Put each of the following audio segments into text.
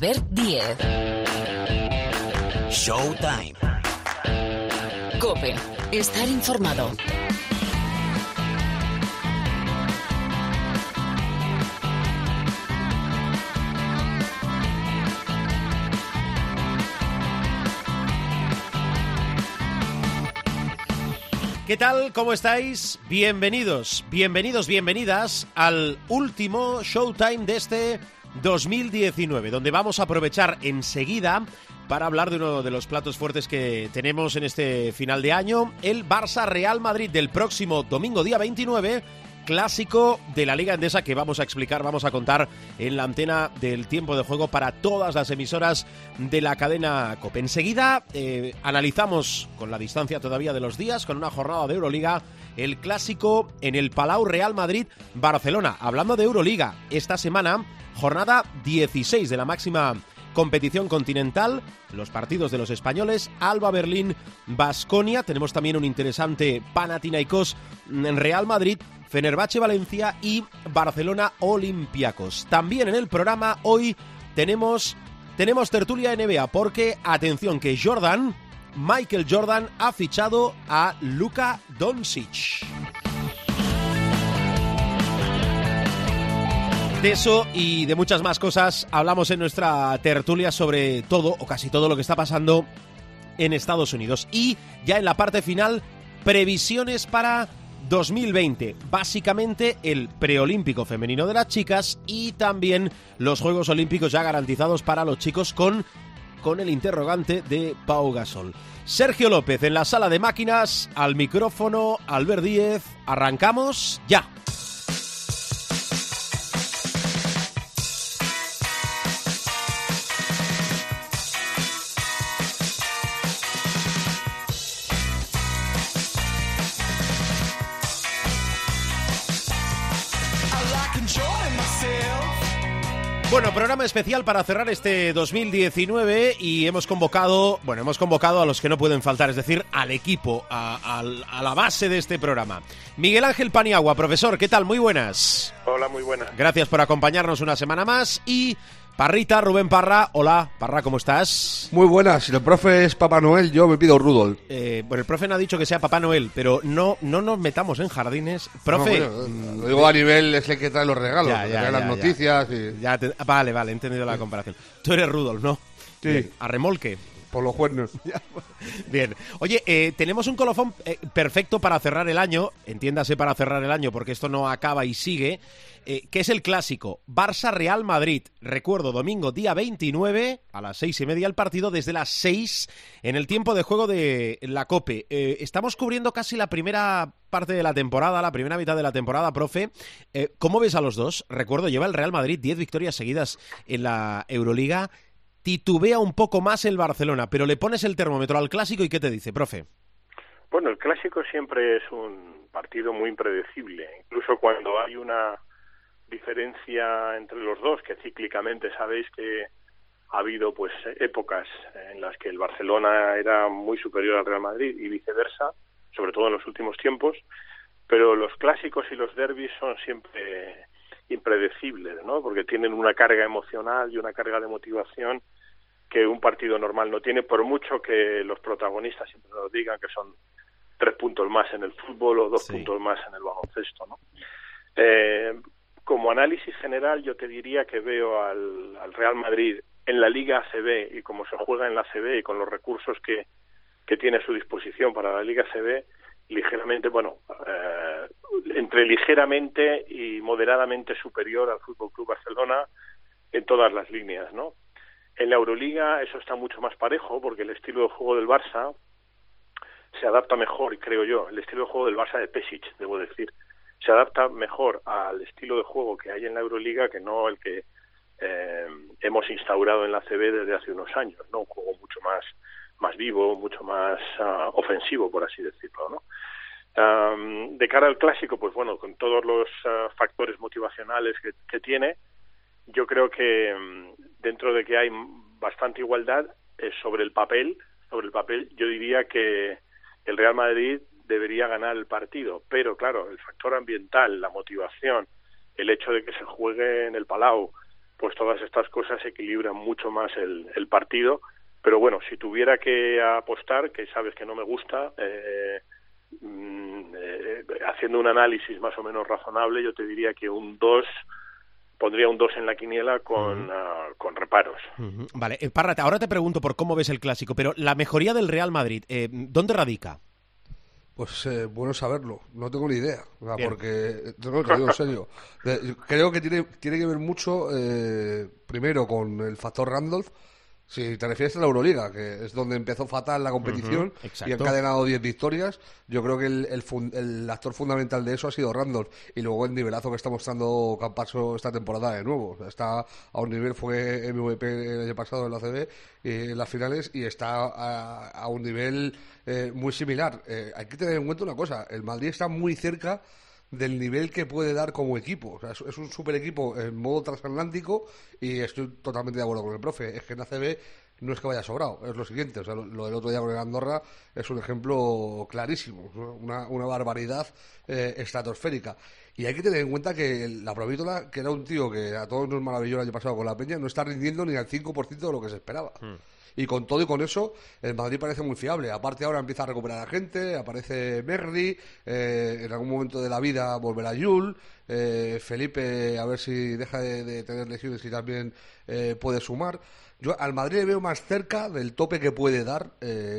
Albert Diez. Showtime. Cope. Estar informado. ¿Qué tal? ¿Cómo estáis? Bienvenidos, bienvenidos, bienvenidas al último Showtime de este 2019, donde vamos a aprovechar enseguida para hablar de uno de los platos fuertes que tenemos en este final de año, el Barça Real Madrid del próximo domingo día 29 clásico de la Liga Endesa que vamos a explicar, vamos a contar en la antena del tiempo de juego para todas las emisoras de la cadena COPE. Enseguida eh, analizamos, con la distancia todavía de los días, con una jornada de Euroliga, el clásico en el Palau Real Madrid-Barcelona. Hablando de Euroliga, esta semana, jornada 16 de la máxima competición continental, los partidos de los españoles, Alba Berlín, Basconia, tenemos también un interesante Panathinaikos en Real Madrid, Fenerbahce Valencia y Barcelona Olympiacos. También en el programa hoy tenemos tenemos tertulia NBA porque atención que Jordan Michael Jordan ha fichado a Luka Doncic. De eso y de muchas más cosas hablamos en nuestra tertulia sobre todo o casi todo lo que está pasando en Estados Unidos. Y ya en la parte final, previsiones para 2020. Básicamente el preolímpico femenino de las chicas y también los Juegos Olímpicos ya garantizados para los chicos con, con el interrogante de Pau Gasol. Sergio López en la sala de máquinas, al micrófono, Albert Díez. Arrancamos ya. Bueno, programa especial para cerrar este 2019 y hemos convocado, bueno, hemos convocado a los que no pueden faltar, es decir, al equipo, a, a, la base de este programa. Miguel Ángel Paniagua, profesor, ¿qué tal? Muy buenas. Hola, muy buenas. Gracias por acompañarnos una semana más y Parrita, Rubén Parra. Hola, Parra, ¿cómo estás? Muy buenas. Si el profe es Papá Noel, yo me pido Rudolf. Eh, bueno, el profe no ha dicho que sea Papá Noel, pero no, no nos metamos en jardines. Profe. lo digo a nivel, es el que trae los regalos, ya, las noticias. Y... vale, vale, he entendido la comparación. Tú eres Rudolf, ¿no? Sí. a remolque. Por los cuernos. Bien. Oye, eh, tenemos un colofón eh, perfecto para cerrar el año, entiéndase para cerrar el año, porque esto no acaba y sigue. Eh, que es el clásico Barça-Real Madrid. Recuerdo, domingo día 29, a las seis y media el partido, desde las seis en el tiempo de juego de la COPE. Eh, estamos cubriendo casi la primera parte de la temporada, la primera mitad de la temporada, profe. Eh, ¿Cómo ves a los dos? Recuerdo, lleva el Real Madrid 10 victorias seguidas en la Euroliga. Titubea un poco más el Barcelona, pero le pones el termómetro al clásico y ¿qué te dice, profe? Bueno, el clásico siempre es un partido muy impredecible. Incluso cuando hay una diferencia entre los dos, que cíclicamente sabéis que ha habido pues épocas en las que el Barcelona era muy superior al Real Madrid y viceversa, sobre todo en los últimos tiempos, pero los clásicos y los derbis son siempre impredecibles, ¿no? Porque tienen una carga emocional y una carga de motivación que un partido normal no tiene, por mucho que los protagonistas siempre nos digan que son tres puntos más en el fútbol o dos puntos más en el baloncesto, ¿no? Eh, como análisis general yo te diría que veo al, Real Madrid en la Liga ACB y como se juega en la ACB y con los recursos que, que tiene a su disposición para la Liga ACB, ligeramente, bueno, eh, entre ligeramente y moderadamente superior al Fútbol Club Barcelona en todas las líneas, ¿no? En la Euroliga eso está mucho más parejo porque el estilo de juego del Barça se adapta mejor, creo yo, el estilo de juego del Barça de Pesic, debo decir, se adapta mejor al estilo de juego que hay en la Euroliga que no el que eh, hemos instaurado en la CB desde hace unos años, ¿no? Un juego mucho más más vivo, mucho más uh, ofensivo, por así decirlo, ¿no? Um, de cara al clásico, pues bueno, con todos los uh, factores motivacionales que, tiene, yo creo que um, dentro de que hay bastante igualdad eh, sobre el papel, sobre el papel, yo diría que el Real Madrid debería ganar el partido. Pero claro, el factor ambiental, la motivación, el hecho de que se juegue en el Palau, pues todas estas cosas equilibran mucho más el, el partido. Pero bueno, si tuviera que apostar, que sabes que no me gusta, eh, mm, eh, haciendo un análisis más o menos razonable, yo te diría que un 2 pondría un 2 en la quiniela con, ah, con reparos. Vale, eh, Párrate, ahora te pregunto por cómo ves el clásico, pero la mejoría del Real Madrid, eh, ¿dónde radica? Pues eh, bueno saberlo, no tengo ni idea, porque, tengo que digo en serio, creo que tiene, tiene que ver mucho, primero, con el factor Randolph, si te refieres a la Euroliga, que es donde empezó fatal la competición y ha encadenado 10 victorias, yo creo que el, el, actor fundamental de eso ha sido Randolph. Y luego el nivelazo que está mostrando Campaso esta temporada de nuevo. Está a un nivel, fue MVP el año pasado en la CB, en las finales, y está a, un nivel eh, muy similar. Eh, hay que tener en cuenta una cosa, el Madrid está muy cerca del nivel que puede dar como equipo. es, un super equipo en modo transatlántico y estoy totalmente de acuerdo con el profe. Es que en ACB no es que vaya sobrado, es lo siguiente. O sea, lo, del otro día con el Andorra es un ejemplo clarísimo, una, una barbaridad eh, estratosférica. Y hay que tener en cuenta que la Provítola, que era un tío que a todos nos maravilló el año pasado con la Peña, no está rindiendo ni al 5% de lo que se esperaba. Hmm y con todo y con eso el Madrid parece muy fiable. Aparte ahora empieza a recuperar a gente, aparece Merdi, eh, en algún momento de la vida volverá Yul, eh, Felipe a ver si deja de, tener lesiones y también eh, puede sumar. Yo al Madrid le veo más cerca del tope que puede dar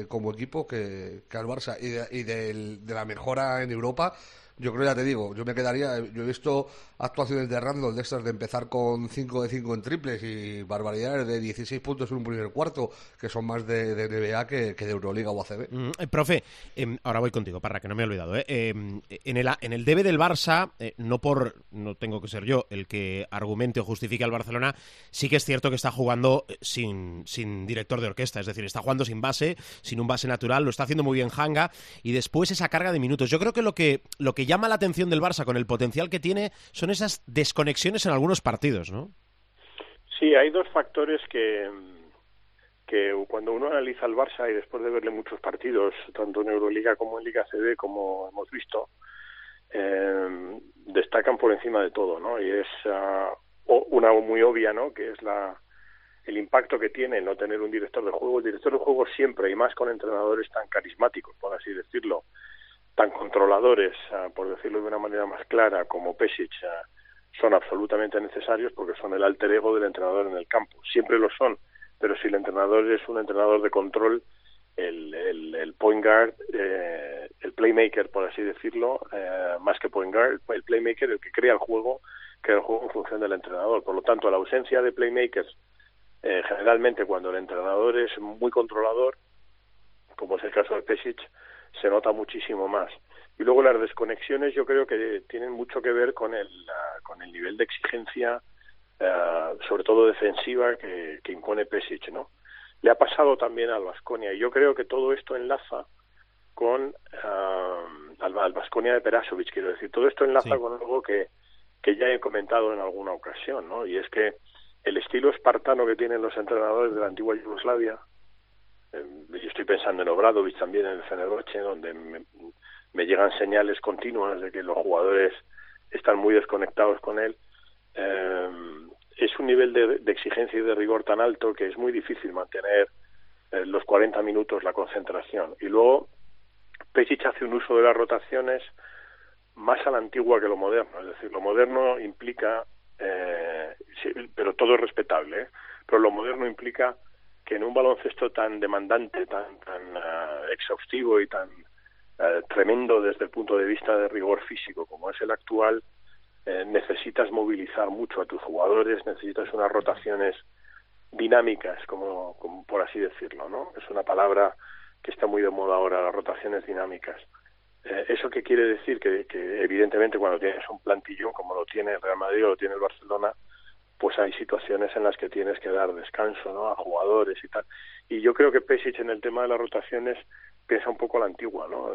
como equipo que, al Barça y, de, de la mejora en Europa yo creo, ya te digo, yo me quedaría. Yo he visto actuaciones de Randall de estas de empezar con 5 de 5 en triples y barbaridades de 16 puntos en un primer cuarto, que son más de, de NBA que, de Euroliga o ACB. Mm, eh, profe, em, ahora voy contigo, para que no me he olvidado. ¿eh? Em, en, el, en el debe del Barça, eh, no por. No tengo que ser yo el que argumente o justifique al Barcelona, sí que es cierto que está jugando sin, sin director de orquesta, es decir, está jugando sin base, sin un base natural, lo está haciendo muy bien Hanga y después esa carga de minutos. Yo creo que lo que, lo que llama la atención del Barça con el potencial que tiene son esas desconexiones en algunos partidos, ¿no? Sí, hay dos factores que, que cuando uno analiza al Barça y después de verle muchos partidos, tanto en Euroliga como en Liga CB, como hemos visto, eh, destacan por encima de todo, ¿no? Y es uh, una muy obvia, ¿no? Que es la el impacto que tiene no tener un director de juego. El director de juego siempre, y más con entrenadores tan carismáticos, por así decirlo, tan controladores, ah, por decirlo de una manera más clara, como Pesic, ah, son absolutamente necesarios porque son el alter ego del entrenador en el campo. Siempre lo son, pero si el entrenador es un entrenador de control, el, el, point guard, eh, el playmaker, por así decirlo, eh, más que point guard, el playmaker, el que crea el juego, crea el juego en función del entrenador. Por lo tanto, la ausencia de playmakers, eh, generalmente cuando el entrenador es muy controlador, como es el caso de Pesic, se nota muchísimo más. Y luego las desconexiones yo creo que tienen mucho que ver con el, con el nivel de exigencia, eh, sobre todo defensiva, que, que impone Pesic, ¿no? Le ha pasado también al Vasconia y yo creo que todo esto enlaza con uh, al Vasconia de Perasovic, quiero decir, todo esto enlaza con algo que, que ya he comentado en alguna ocasión, ¿no? Y es que el estilo espartano que tienen los entrenadores de la antigua Yugoslavia, eh, yo estoy pensando en Obradovic también en el Fenerbahce, donde me, llegan señales continuas de que los jugadores están muy desconectados con él. Eh, es un nivel de, exigencia y de rigor tan alto que es muy difícil mantener eh, los 40 minutos la concentración. Y luego Pesic hace un uso de las rotaciones más a la antigua que lo moderno. Es decir, lo moderno implica, pero todo es respetable, pero lo moderno implica que en un baloncesto tan demandante, tan, tan eh, exhaustivo y tan eh, tremendo desde el punto de vista de rigor físico como es el actual, eh, necesitas movilizar mucho a tus jugadores, necesitas unas rotaciones dinámicas, como, como por así decirlo, ¿no? Es una palabra que está muy de moda ahora, las rotaciones dinámicas. ¿Eso qué quiere decir? Que, que, evidentemente cuando tienes un plantillón como lo tiene el Real Madrid o lo tiene el Barcelona, pues hay situaciones en las que tienes que dar descanso ¿no? a jugadores y tal. Y yo creo que Pesic en el tema de las rotaciones piensa un poco a la antigua. ¿no?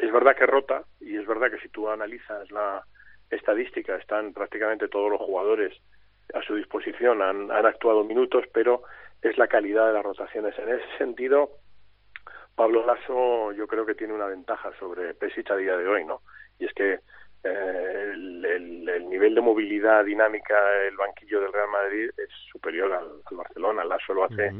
Es verdad que rota y es verdad que si tú analizas la estadística están prácticamente todos los jugadores a su disposición, han, actuado minutos, pero es la calidad de las rotaciones. En ese sentido, Pablo Lasso yo creo que tiene una ventaja sobre Pesic a día de hoy, ¿no? Y es que el, el, nivel de movilidad dinámica del banquillo del Real Madrid es superior al, Barcelona. Lasso lo hace,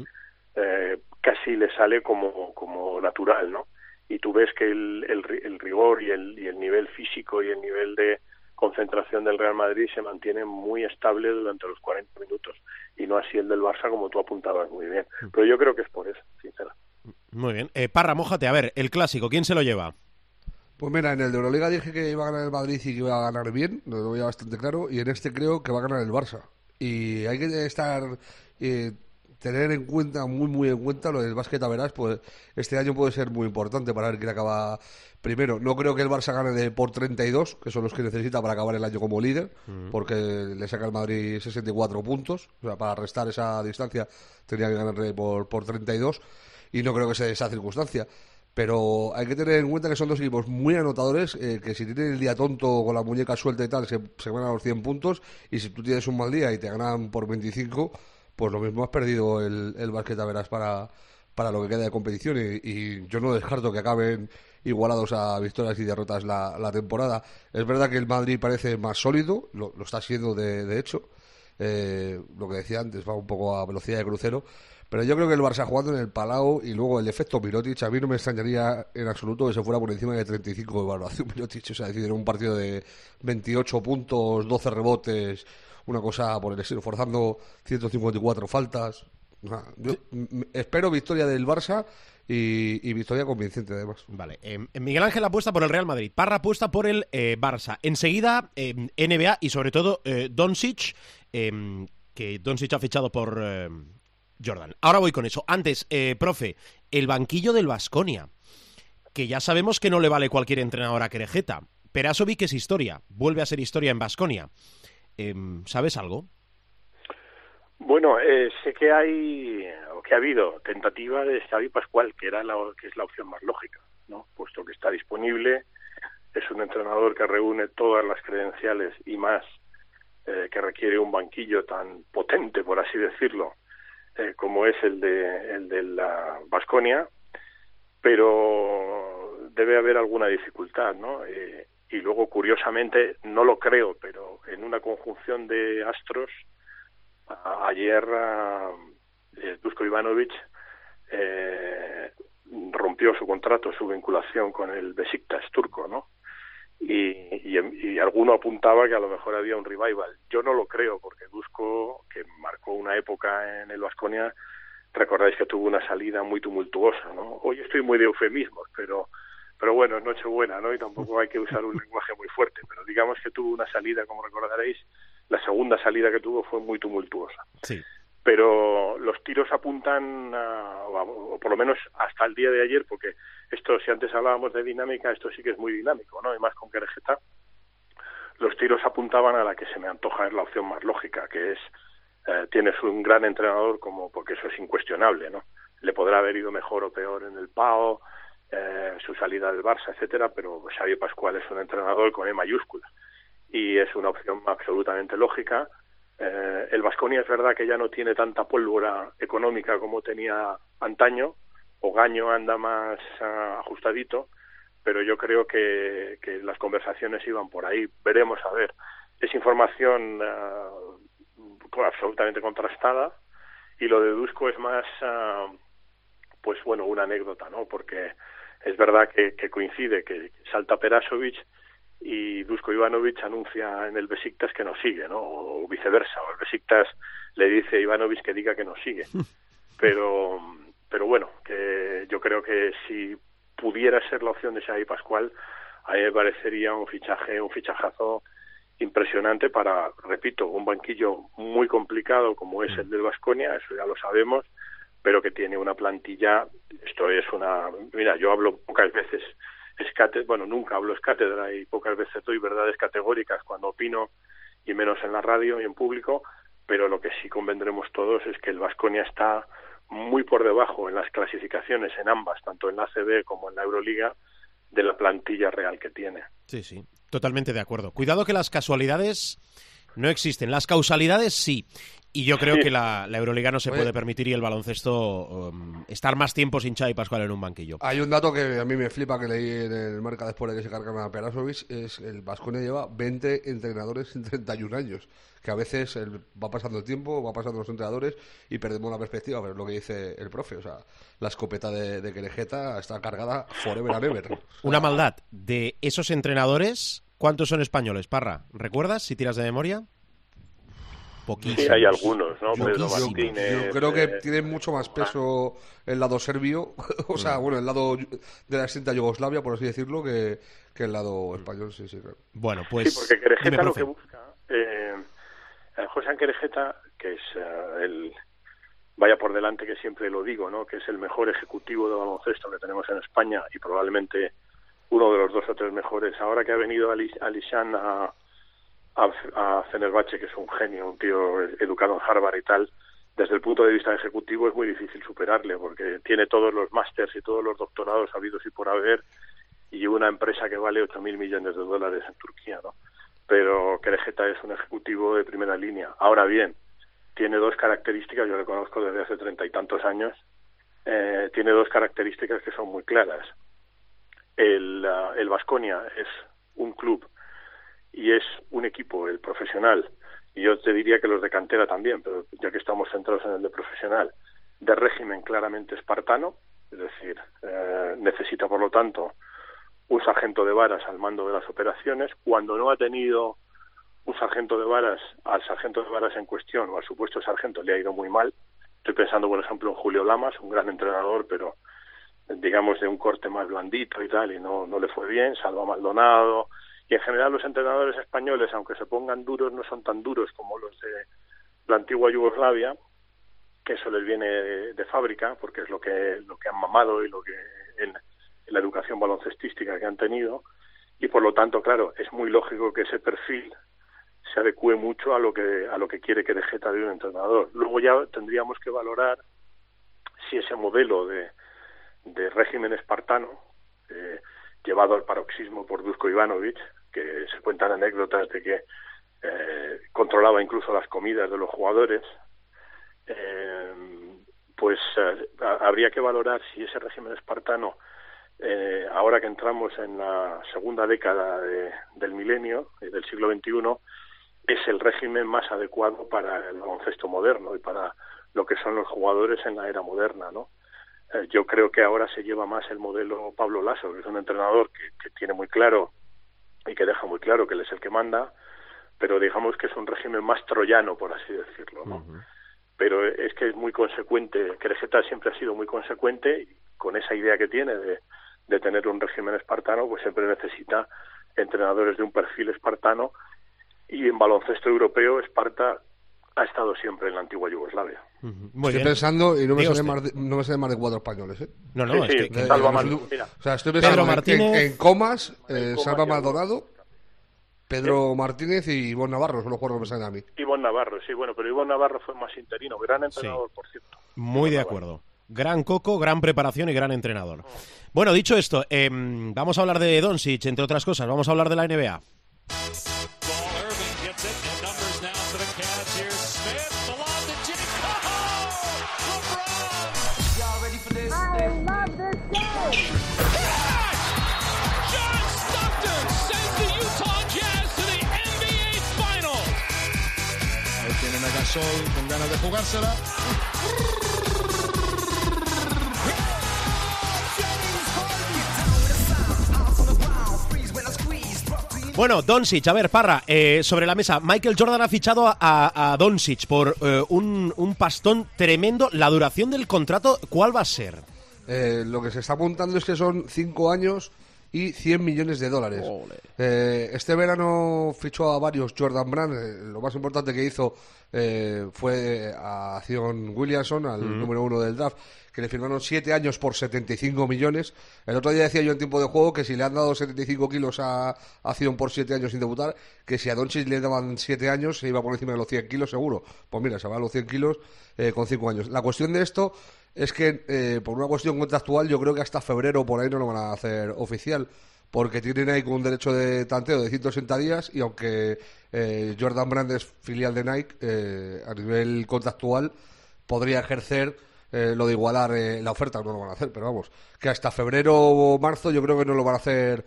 eh, casi le sale como, como natural, ¿no? Y tú ves que el, el, rigor y el, y el nivel físico y el nivel de concentración del Real Madrid se mantiene muy estable durante los 40 minutos y no así el del Barça como tú apuntabas muy bien. Pero yo creo que es por eso, sinceramente. Muy bien. Eh, Parra, mójate. A ver, el clásico, ¿quién se lo lleva? Pues mira, en el de Euroliga dije que iba a ganar el Madrid y que iba a ganar bien, lo veía bastante claro, y en este creo que va a ganar el Barça. Y hay que estar, eh, tener en cuenta, muy muy en cuenta, lo del básquet a verás, pues este año puede ser muy importante para ver quién acaba primero. No creo que el Barça gane de por 32, que son los que necesita para acabar el año como líder, porque le saca el Madrid 64 puntos, o sea, para restar esa distancia tendría que ganarle por, por 32, y no creo que sea esa circunstancia pero hay que tener en cuenta que son dos equipos muy anotadores, eh, que si tienen el día tonto con la muñeca suelta y tal, se, se ganan los 100 puntos, y si tú tienes un mal día y te ganan por 25, pues lo mismo has perdido el, el a verás para, para lo que queda de competición, y, yo no descarto que acaben igualados a victorias y derrotas la, la temporada. Es verdad que el Madrid parece más sólido, lo, está siendo de, de hecho, eh, lo que decía antes, va un poco a velocidad de crucero, pero yo creo que el Barça jugando en el Palau y luego el efecto Mirotic, a mí no me extrañaría en absoluto que se fuera por encima de 35 de evaluación Mirotic. O sea, decir, en un partido de 28 puntos, 12 rebotes, una cosa por el estilo, forzando 154 faltas. yo espero victoria del Barça y, victoria convincente además. Vale, eh, Miguel Ángel apuesta por el Real Madrid, Parra apuesta por el eh, Barça. Enseguida, eh, NBA y sobre todo eh, Doncic, que Doncic ha fichado por Jordan. Ahora voy con eso. Antes, eh, profe, el banquillo del Vasconia, que ya sabemos que no le vale cualquier entrenador a Querejeta. Perasovic es historia, vuelve a ser historia en Vasconia. Em, ¿Sabes algo? Bueno, eh, sé que hay, o que ha habido tentativa de Xavi Pascual, que era la, que es la opción más lógica, ¿no? Puesto que está disponible, es un entrenador que reúne todas las credenciales y más eh, que requiere un banquillo tan potente, por así decirlo, eh, como es el de, el de la Vasconia, pero debe haber alguna dificultad, ¿no? Eh, y luego, curiosamente, no lo creo, pero en una conjunción de astros, ayer eh, Dusko Ivanovic eh, rompió su contrato, su vinculación con el Besiktas turco, ¿no? Y, y, alguno apuntaba que a lo mejor había un revival. Yo no lo creo, porque Dusko, que marcó una época en el Vasconia, recordáis que tuvo una salida muy tumultuosa, ¿no? Hoy estoy muy de eufemismos, pero pero bueno, es Nochebuena, ¿no? Y tampoco hay que usar un lenguaje muy fuerte, pero digamos que tuvo una salida, como recordaréis, la segunda salida que tuvo fue muy tumultuosa. Sí pero los tiros apuntan, a, o por lo menos hasta el día de ayer, porque esto, si antes hablábamos de dinámica, esto sí que es muy dinámico, ¿no? Y más con Querejeta, los tiros apuntaban a la que se me antoja es la opción más lógica, que es, eh, tienes un gran entrenador como, porque eso es incuestionable, ¿no? Le podrá haber ido mejor o peor en el PAO, eh, su salida del Barça, etcétera, pero Xavier Pascual es un entrenador con E mayúscula y es una opción absolutamente lógica eh, el Vasconia es verdad que ya no tiene tanta pólvora económica como tenía antaño, o Gaño anda más ah, ajustadito, pero yo creo que, las conversaciones iban por ahí. Veremos a ver. Es información ah, absolutamente contrastada y lo de Dusko es más, ah, pues bueno, una anécdota, ¿no? Porque es verdad que, que coincide que salta Perasovic y Dusko Ivanovic anuncia en el Besiktas que nos sigue, ¿no? O viceversa, o el Besiktas le dice a Ivanovic que diga que nos sigue. Pero, pero bueno, que yo creo que si pudiera ser la opción de Xavi Pascual, a mí me parecería un fichaje, un fichajazo impresionante para, repito, un banquillo muy complicado como es el del Vasconia, eso ya lo sabemos, pero que tiene una plantilla, esto es una, mira, yo hablo pocas veces es bueno, nunca hablo es cátedra y pocas veces doy verdades categóricas cuando opino y menos en la radio y en público, pero lo que sí convendremos todos es que el Vasconia está muy por debajo en las clasificaciones en ambas, tanto en la ACB como en la Euroliga, de la plantilla real que tiene. Sí, sí, totalmente de acuerdo. Cuidado que las casualidades no existen, las causalidades sí. Y yo creo que la, Euroliga no se puede permitir y el baloncesto um, estar más tiempo sin Xavi Pascual en un banquillo. Hay un dato que a mí me flipa que leí en el marca después de que se cargan a Perasovic, es el Vasconia lleva 20 entrenadores en 31 años, que a veces va pasando el tiempo, va pasando los entrenadores y perdemos la perspectiva, pero es lo que dice el profe, o sea, la escopeta de, de Querejeta está cargada forever and ever. Una maldad, de esos entrenadores, ¿cuántos son españoles, Parra? ¿Recuerdas si tiras de memoria? Sí, hay algunos, ¿no? Pedro Martínez. Yo creo que eh, tiene mucho más peso el lado serbio, o sea, bueno, el lado de la extinta Yugoslavia, por así decirlo, que, el lado español, sí, sí. Bueno, pues. Sí, porque Querejeta lo que busca. Eh, José Querejeta, que es eh, el. Vaya por delante que siempre lo digo, ¿no? Que es el mejor ejecutivo de baloncesto que tenemos en España y probablemente uno de los dos o tres mejores. Ahora que ha venido Alishan a a, a Fenerbahce, que es un genio, un tío educado en Harvard y tal, desde el punto de vista ejecutivo es muy difícil superarle, porque tiene todos los másters y todos los doctorados habidos y por haber, y una empresa que vale 8.000 millones de dólares en Turquía, ¿no? Pero Kerejeta es un ejecutivo de primera línea. Ahora bien, tiene dos características, yo le conozco desde hace treinta y tantos años, eh, tiene dos características que son muy claras. El, uh, Vasconia es un club y es un equipo, el profesional, y yo te diría que los de cantera también, pero ya que estamos centrados en el de profesional, de régimen claramente espartano, es decir, eh, necesita por lo tanto un sargento de varas al mando de las operaciones. Cuando no ha tenido un sargento de varas, al sargento de varas en cuestión o al supuesto sargento le ha ido muy mal. Estoy pensando, por ejemplo, en Julio Lamas, un gran entrenador, pero digamos de un corte más blandito y tal, y no, no le fue bien. Salva Maldonado, y en general los entrenadores españoles, aunque se pongan duros, no son tan duros como los de la antigua Yugoslavia, que eso les viene de, fábrica, porque es lo que, lo que han mamado y lo que en, la educación baloncestística que han tenido, y por lo tanto, claro, es muy lógico que ese perfil se adecue mucho a lo que a lo que quiere que dejeta de un entrenador. Luego ya tendríamos que valorar si ese modelo de, de régimen espartano eh, llevado al paroxismo por Dusko Ivanovic, que se cuentan anécdotas de que eh, controlaba incluso las comidas de los jugadores, eh, pues eh, habría que valorar si ese régimen espartano, ahora que entramos en la segunda década del milenio, del siglo XXI, es el régimen más adecuado para el baloncesto moderno y para lo que son los jugadores en la era moderna, ¿no? Eh, yo creo que ahora se lleva más el modelo Pablo Lasso, que es un entrenador que, tiene muy claro y que deja muy claro que él es el que manda, pero digamos que es un régimen más troyano, por así decirlo. ¿no? Pero es que es muy consecuente, Crejeta siempre ha sido muy consecuente con esa idea que tiene de, de tener un régimen espartano, pues siempre necesita entrenadores de un perfil espartano y en baloncesto europeo Esparta ha estado siempre en la antigua Yugoslavia. Estoy pensando y no me, sale más de, no me sale más de cuatro españoles, ¿eh? No, no, es que... Salva O sea, estoy pensando Martínez, en, Comas, eh, Salva Maldonado, Pedro Martínez y Ivonne Navarro, son los jugadores que me salen a mí. Ivonne Navarro, sí, bueno, pero Ivonne Navarro fue más interino, gran entrenador, por cierto. Muy de acuerdo. Gran coco, gran preparación y gran entrenador. Bueno, dicho esto, eh, vamos a hablar de Doncic, entre otras cosas. Vamos a hablar de la NBA. Con ganas de jugársela. Bueno, Doncic, a ver, Parra, eh, sobre la mesa. Michael Jordan ha fichado a, a Doncic por eh, un, un, pastón tremendo. La duración del contrato, ¿cuál va a ser? Eh, lo que se está apuntando es que son cinco años y 100 millones de dólares. Eh, este verano fichó a varios Jordan Brand. Eh, lo más importante que hizo eh, fue a Acción Williamson, al número uno del draft, que le firmaron 7 años por 75 millones. El otro día decía yo en tiempo de juego que si le han dado 75 kilos a Acción por 7 años sin debutar, que si a Doncic le daban 7 años se iba por encima de los 100 kilos seguro. Pues mira, se va a los 100 kilos con 5 años. La cuestión de esto es que eh, por una cuestión contractual yo creo que hasta febrero por ahí no lo van a hacer oficial porque tiene Nike un derecho de tanteo de 160 días y aunque eh, Jordan Brand es filial de Nike, eh, a nivel contractual podría ejercer eh, lo de igualar la oferta, no lo van a hacer, pero vamos, que hasta febrero o marzo yo creo que no lo van a hacer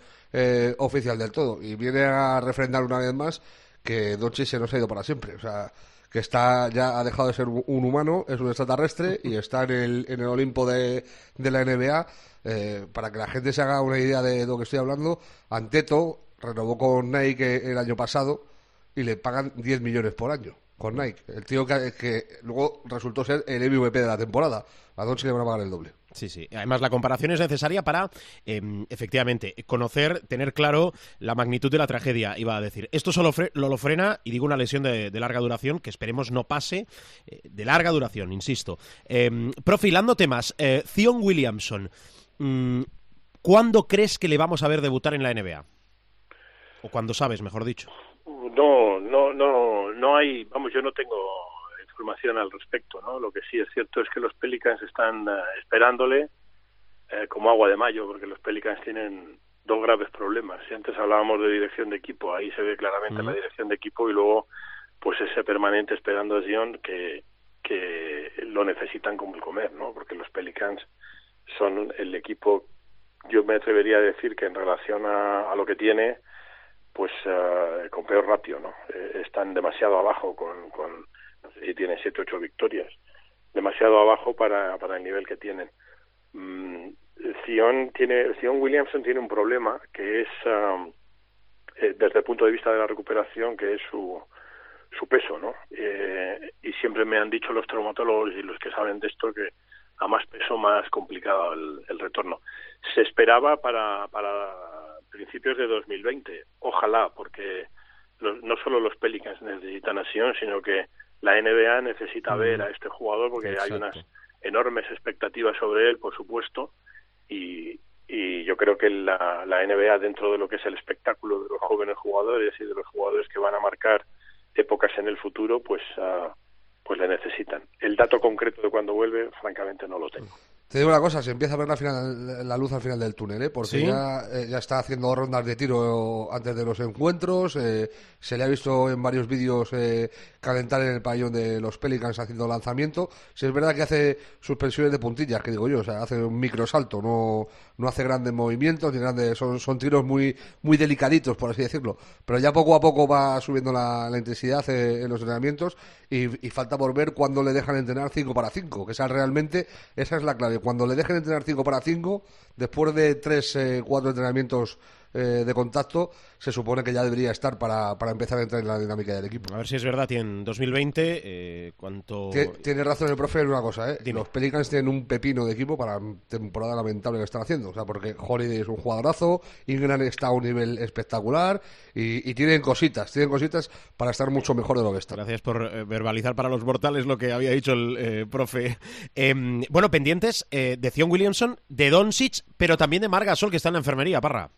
oficial del todo. Y viene a refrendar una vez más que Doncic se nos ha ido para siempre. O sea, que está ya ha dejado de ser un humano, es un extraterrestre y está en el, en el Olimpo de, de la NBA. Eh, para que la gente se haga una idea de lo que estoy hablando, Anteto renovó con Nike el año pasado y le pagan 10 millones por año con Nike. El tío que, luego resultó ser el MVP de la temporada. A Doncic le van a pagar el doble. Sí, sí. Además, la comparación es necesaria para, em, efectivamente, conocer, tener claro la magnitud de la tragedia. Iba a decir, esto solo lo frena, y digo una lesión de, larga duración, que esperemos no pase, eh, de larga duración, insisto. Eh, profilando temas, eh, Zion Williamson, ¿cuándo crees que le vamos a ver debutar en la NBA? O cuando sabes, mejor dicho. No, no, no, no hay, vamos, yo no tengo información al respecto, ¿no? Lo que sí es cierto es que los Pelicans están eh, esperándole eh, como agua de mayo, porque los Pelicans tienen dos graves problemas. Si antes hablábamos de dirección de equipo, ahí se ve claramente la dirección de equipo y luego pues ese permanente esperando a Zion que, que lo necesitan como el comer, ¿no? Porque los Pelicans son el equipo, yo me atrevería a decir que en relación a, lo que tiene, pues eh, con peor ratio, ¿no? están demasiado abajo con, con y tiene siete ocho victorias demasiado abajo para, para el nivel que tienen mm, tiene Zion Williamson tiene un problema que es um, eh, desde el punto de vista de la recuperación que es su su peso no eh, y siempre me han dicho los traumatólogos y los que saben de esto que a más peso más complicado el, el retorno se esperaba para para principios de 2020 ojalá porque no solo los Pelicans necesitan a Sion sino que la NBA necesita mm. ver a este jugador porque hay unas enormes expectativas sobre él, por supuesto, y, y yo creo que la, la NBA dentro de lo que es el espectáculo de los jóvenes jugadores y de los jugadores que van a marcar épocas en el futuro, pues uh, pues le necesitan. El dato concreto de cuando vuelve, francamente, no lo tengo. Te digo una cosa, se empieza a ver la, final, la luz al final del túnel, ¿eh? porque ya, eh, ya, está haciendo rondas de tiro antes de los encuentros. Eh, se le ha visto en varios vídeos eh, calentar en el pabellón de los Pelicans haciendo lanzamiento. Si es verdad que hace suspensiones de puntillas, que digo yo, o sea, hace un micro salto, no, no hace grandes movimientos, ni grandes, son, son tiros muy, muy delicaditos, por así decirlo. Pero ya poco a poco va subiendo la, intensidad en los entrenamientos y, falta por ver cuándo le dejan entrenar 5 para 5, que esa realmente, esa es la clave cuando le dejen entrenar 5 para 5, después de 3, eh, 4 entrenamientos eh, de contacto, se supone que ya debería estar para, para, empezar a entrar en la dinámica del equipo. A ver si es verdad, en 2020, eh, cuánto... Tiene razón el profe en una cosa, ¿eh? Los Pelicans tienen un pepino de equipo para la temporada lamentable que están haciendo. O sea, porque Holiday es un jugadorazo, Ingram está a un nivel espectacular y, tienen cositas, tienen cositas para estar mucho mejor de lo que están. Gracias por eh, verbalizar para los mortales lo que había dicho el eh, profe. Em, bueno, pendientes de Zion Williamson, de Doncic, pero también de Margasol, que está en la enfermería, Parra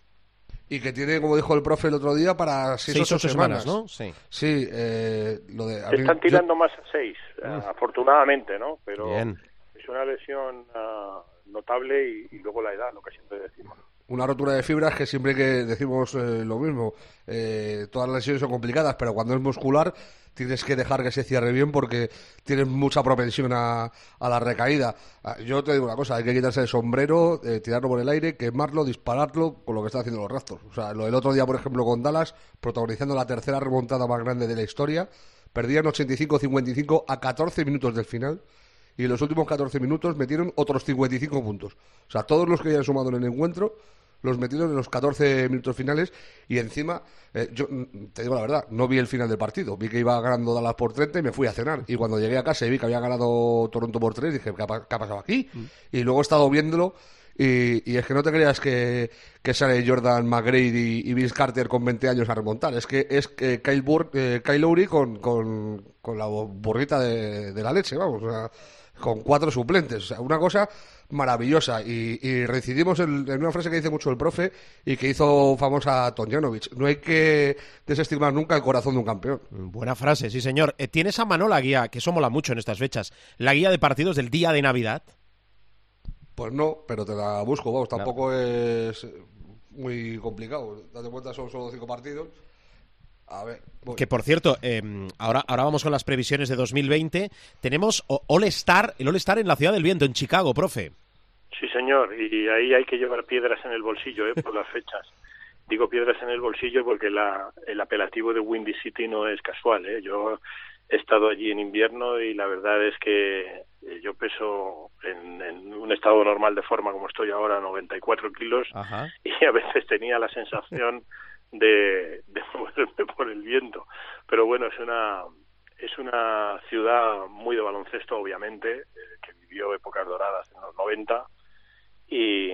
y que tiene, como dijo el profe el otro día, para seis, o ocho semanas, ¿no? Sí. Sí, eh, lo de... Están tirando más a seis, eh, afortunadamente, ¿no? Pero es una lesión uh, notable y, y, luego la edad, lo que siempre decimos una rotura de fibras que siempre que decimos eh, lo mismo, eh, todas las lesiones son complicadas, pero cuando es muscular tienes que dejar que se cierre bien porque tienes mucha propensión a, la recaída. Ah, yo te digo una cosa, hay que quitarse el sombrero, eh, tirarlo por el aire, quemarlo, dispararlo, con lo que están haciendo los Raptors. O sea, lo del otro día, por ejemplo, con Dallas, protagonizando la tercera remontada más grande de la historia, perdían 85-55 a 14 minutos del final y en los últimos 14 minutos metieron otros 55 puntos. O sea, todos los que hayan sumado en el encuentro los metieron en los 14 minutos finales y encima, eh, yo mm, te digo la verdad, no vi el final del partido. Vi que iba ganando Dallas por 30 y me fui a cenar. Y cuando llegué a casa y vi que había ganado Toronto por 3, dije, ¿qué ha, pasado aquí? Mm. Y luego he estado viéndolo y, es que no te creas que, sale Jordan McGrady y, Vince Carter con 20 años a remontar. Es que es que Kyle, eh, Kyle Lowry con, con, la burrita de, la leche, vamos. O sea, con cuatro suplentes. O sea, una cosa maravillosa. Y, y reincidimos en, una frase que dice mucho el profe y que hizo famosa Tonjanovic. No hay que desestimar nunca el corazón de un campeón. Buena frase, sí señor. Eh, ¿Tienes a mano la guía, que eso mola mucho en estas fechas, la guía de partidos del día de Navidad? Pues no, pero te la busco, vamos, tampoco es... muy complicado. Date cuenta, son solo cinco partidos. A ver. Que por cierto, eh, ahora, ahora vamos con las previsiones de 2020. Tenemos All Star, el All Star en la Ciudad del Viento, en Chicago, profe. Sí, señor, y ahí hay que llevar piedras en el bolsillo, ¿eh? por las fechas. Digo piedras en el bolsillo porque la, el apelativo de Windy City no es casual. ¿eh? Yo he estado allí en invierno y la verdad es que eh, yo peso en, en, un estado normal de forma como estoy ahora 94 kilos Ajá. y a veces tenía la sensación de, de moverme por el viento pero bueno es una es una ciudad muy de baloncesto obviamente eh, que vivió épocas doradas en los 90 y,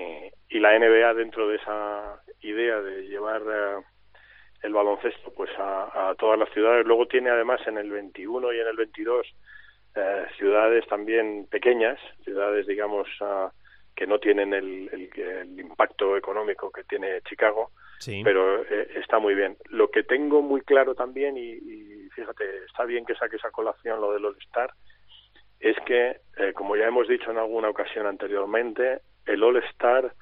y la NBA dentro de esa idea de llevar eh, el baloncesto pues a, a, todas las ciudades. Luego tiene además en el 21 y en el 22 eh, ciudades también pequeñas, ciudades digamos uh, que no tienen el, el, el, impacto económico que tiene Chicago, sí. pero eh, está muy bien. Lo que tengo muy claro también, y, y fíjate, está bien que saques a colación lo del All-Star, es que, eh, como ya hemos dicho en alguna ocasión anteriormente, el All-Star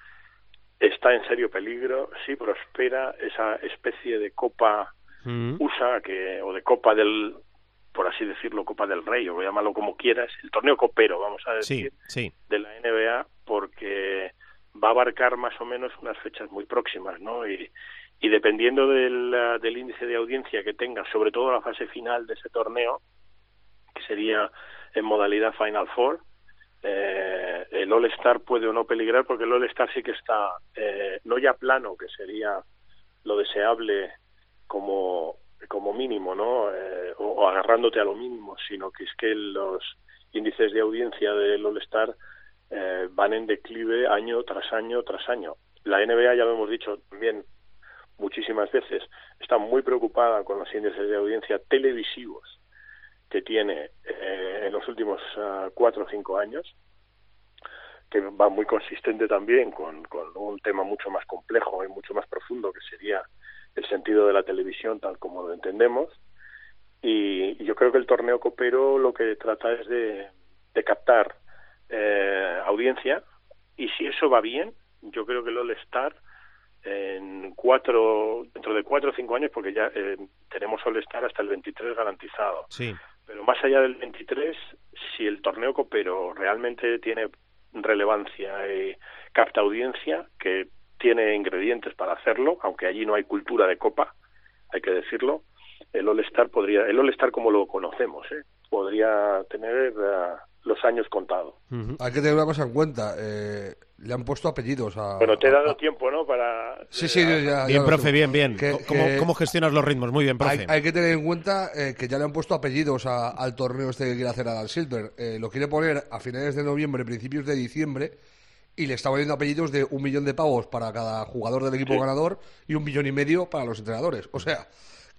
está en serio peligro si prospera esa especie de copa mm. USA que o de copa del por así decirlo copa del rey o llámalo como quieras el torneo copero vamos a decir sí, sí. de la NBA porque va a abarcar más o menos unas fechas muy próximas no y, dependiendo del, uh, del índice de audiencia que tenga sobre todo la fase final de ese torneo que sería en modalidad Final Four eh, el All Star puede o no peligrar porque el All Star sí que está eh, no ya plano que sería lo deseable como como mínimo no eh, o, agarrándote a lo mínimo sino que es que los índices de audiencia del All Star eh, van en declive año tras año tras año la NBA ya lo hemos dicho también muchísimas veces está muy preocupada con los índices de audiencia televisivos que tiene eh, en los últimos uh, cuatro o cinco años, que va muy consistente también con, un tema mucho más complejo y mucho más profundo, que sería el sentido de la televisión tal como lo entendemos. Y, yo creo que el torneo copero lo que trata es de captar eh, audiencia, y si eso va bien, yo creo que el All-Star en cuatro, dentro de cuatro o cinco años, porque ya eh, tenemos All-Star hasta el 23 garantizado. Sí pero más allá del 23, si el torneo copero realmente tiene relevancia y capta audiencia, que tiene ingredientes para hacerlo, aunque allí no hay cultura de copa, hay que decirlo, el All-Star podría, el All-Star como lo conocemos, ¿eh? podría tener uh, los años contados. Uh -huh. Hay que tener una cosa en cuenta, eh, le han puesto apellidos a... Bueno, te he dado a, tiempo, ¿no? Para... Sí, sí, ya, ya Bien, profe, bien, bien. Que- ¿Cómo, que- cómo gestionas los ritmos? Muy bien, profe. Hay, hay que tener en cuenta eh, que ya le han puesto apellidos a- al torneo este que quiere hacer Adam Silver. Eh, lo quiere poner a finales de noviembre, principios de diciembre, y le está poniendo apellidos de un millón de pavos para cada jugador del equipo Sí. ganador y un millón y medio para los entrenadores. O sea,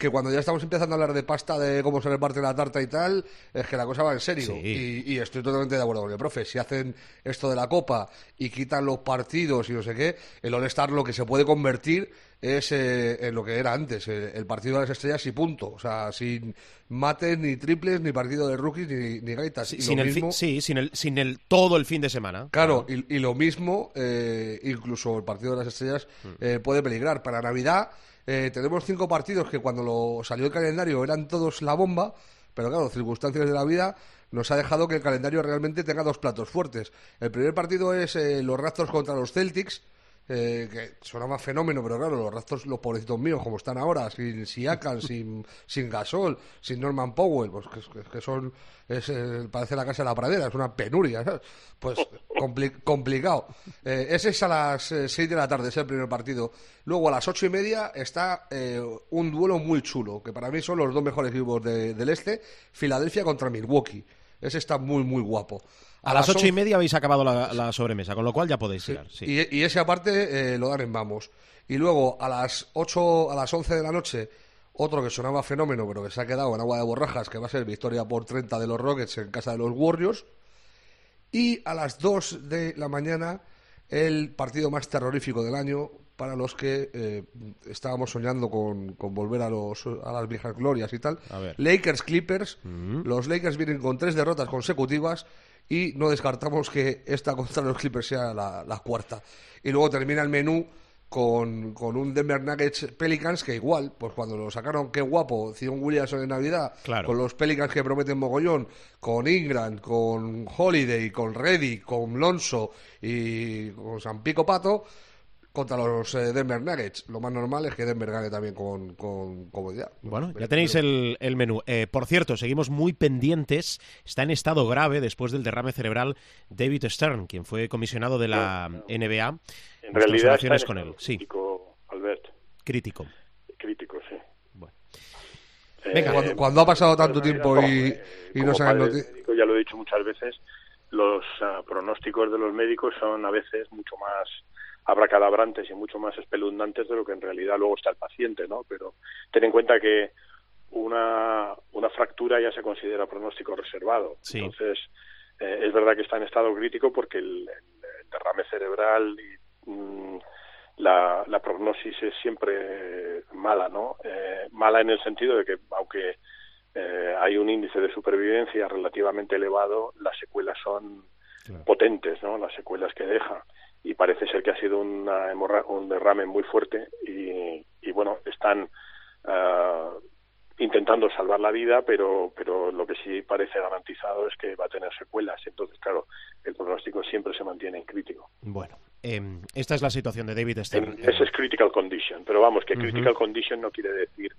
que cuando ya estamos empezando a hablar de pasta, de cómo se reparte la tarta y tal, es que la cosa va en serio. Sí. Y, y estoy totalmente de acuerdo con el profe. Si hacen esto de la Copa y quitan los partidos y no sé qué, el All-Star lo que se puede convertir es eh, en lo que era antes, eh, el partido de las estrellas y punto. O sea, sin mates, ni triples, ni partido de rookies, ni, ni gaitas. Sí, Y sin lo el mismo- sí, sin el, sin el todo el fin de semana. Claro, y, y lo mismo, eh, incluso el partido de las estrellas Mm. eh, puede peligrar. Para Navidad eh, tenemos cinco partidos que cuando lo salió el calendario eran todos la bomba, pero claro, circunstancias de la vida nos ha dejado que el calendario realmente tenga dos platos fuertes. El primer partido es eh, los Raptors contra los Celtics, eh, que sonaba fenómeno, pero claro, los Raptors, los pobrecitos míos, como están ahora, sin Siakam, sin, sin Gasol, sin Norman Powell, pues que, que son, es, eh, parece la casa de la pradera, es una penuria, ¿sabes? Pues compli- complicado. Eh, ese es a las eh, 6 de la tarde, es el primer partido. Luego a las ocho y media está eh, un duelo muy chulo, que para mí son los dos mejores equipos de- del este, Filadelfia contra Milwaukee. Ese está muy, muy guapo. A las ocho y media habéis acabado la, la sobremesa, con lo cual ya podéis tirar. Sí. y, y ese aparte eh, lo dan en vamos. Y luego a las 8, a las 11 de la noche, otro que sonaba fenómeno, pero que se ha quedado en agua de borrajas, que va a ser victoria por 30 de los Rockets en casa de los Warriors. Y a las 2 de la mañana, el partido más terrorífico del año para los que eh, estábamos soñando con, con volver a, los, a las viejas glorias y tal. Lakers Clippers. Los Lakers vienen con tres derrotas consecutivas y no descartamos que esta contra los Clippers sea la, la cuarta. Y luego termina el menú con, con un Denver Nuggets Pelicans que igual, pues cuando lo sacaron, qué guapo, Zion Williamson en Navidad, Claro. con los Pelicans que prometen mogollón, con Ingram, con Holiday, con Reddy, con Lonso y con San Pico Pato, contra los eh, Denver Nuggets. Lo más normal es que Denver gane también con, con comodidad. Bueno, ya tenéis el, el menú. Eh, por cierto, seguimos muy pendientes. Está en estado grave después del derrame cerebral David Stern, quien fue comisionado de la NBA. En Nuestras realidad está con en él. estado Sí, crítico, Albert, crítico. crítico, sí. Bueno. Eh, Venga. Cuando- cuando ha pasado tanto tiempo y- como, y no noti- médico, ya lo he dicho muchas veces, los ah, pronósticos de los médicos son a veces mucho más abracadabrantes y mucho más espeluznantes de lo que en realidad luego está el paciente, ¿no? Pero ten en cuenta que una, una fractura ya se considera pronóstico reservado. Sí. Entonces, eh, es verdad que está en estado crítico porque el, derrame cerebral y mm, la, la prognosis es siempre mala, ¿no? Eh, mala en el sentido de que, aunque eh, hay un índice de supervivencia relativamente elevado, las secuelas son Claro. potentes, ¿no? Las secuelas que deja. Y parece ser que ha sido una hemorra- un derrame muy fuerte y, y bueno, están ah, intentando salvar la vida, pero, pero lo que sí parece garantizado es que va a tener secuelas. Entonces, claro, el pronóstico siempre se mantiene en crítico. Bueno, em, esta es la situación de David Stern. En- ese es critical condition, pero vamos, que critical condition no quiere decir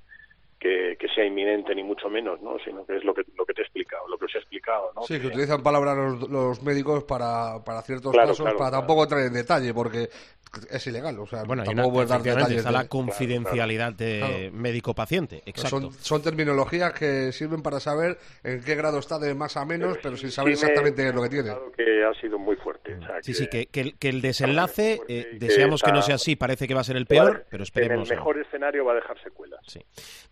que, que sea inminente ni mucho menos, ¿no? Sino que es lo que lo que te he explicado, lo que os he explicado, ¿no? Sí, que utilizan palabras los, los médicos para, para ciertos Claro, casos, claro, para claro. tampoco entrar en detalle, porque es ilegal. O sea, Bueno, tampoco puedes dar detalles. está la de- confidencialidad de Claro. médico-paciente. Exacto. son, son terminologías que sirven para saber en qué grado está de más a menos, pero sin saber Sí exactamente qué es lo que tiene. Claro que ha sido muy fuerte. o sea, Sí, sí, que, que el, que el desenlace, eh, que deseamos que no está- sea así, parece que va a ser el que peor, pero En esperemos. el no. mejor escenario va a dejar secuelas. Sí.